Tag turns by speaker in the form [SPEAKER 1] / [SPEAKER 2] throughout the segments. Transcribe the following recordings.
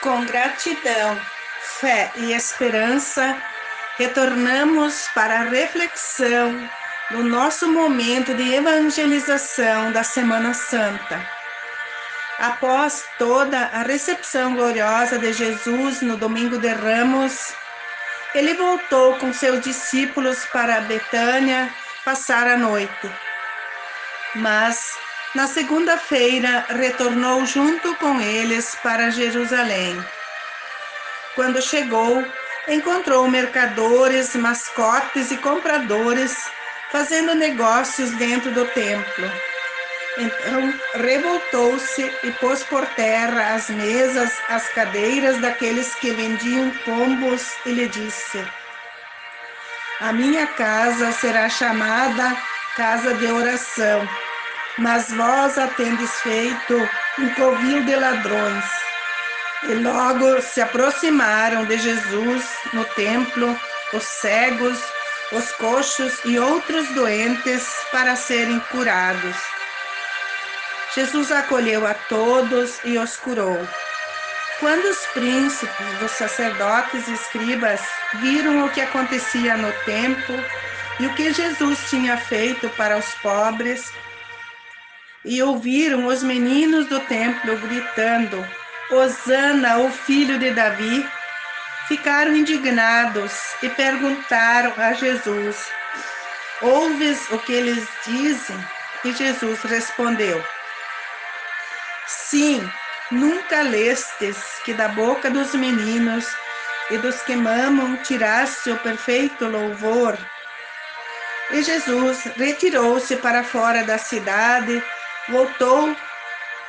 [SPEAKER 1] Com gratidão, fé e esperança, retornamos para a reflexão do nosso momento de evangelização da Semana Santa. Após toda a recepção gloriosa de Jesus no domingo de Ramos, ele voltou com seus discípulos para Betânia passar a noite. Mas na segunda-feira, retornou junto com eles para Jerusalém. Quando chegou, encontrou mercadores, mascotes e compradores fazendo negócios dentro do templo. Então revoltou-se e pôs por terra as mesas, as cadeiras daqueles que vendiam pombos e lhe disse: A minha casa será chamada casa de oração mas vós a tendes feito um covil de ladrões. E logo se aproximaram de Jesus no templo os cegos, os coxos e outros doentes para serem curados. Jesus acolheu a todos e os curou. Quando os príncipes dos sacerdotes e escribas viram o que acontecia no templo e o que Jesus tinha feito para os pobres, e ouviram os meninos do templo gritando: Hosana, o filho de Davi, ficaram indignados e perguntaram a Jesus: Ouves o que eles dizem? E Jesus respondeu: Sim, nunca lestes que da boca dos meninos e dos que mamam tiraste o perfeito louvor. E Jesus retirou-se para fora da cidade voltou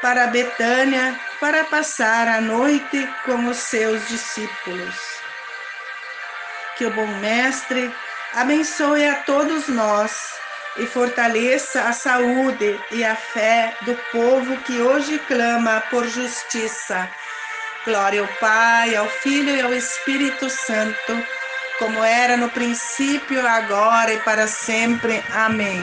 [SPEAKER 1] para Betânia para passar a noite com os seus discípulos. Que o bom Mestre abençoe a todos nós e fortaleça a saúde e a fé do povo que hoje clama por justiça. Glória ao Pai, ao Filho e ao Espírito Santo, como era no princípio, agora e para sempre. Amém.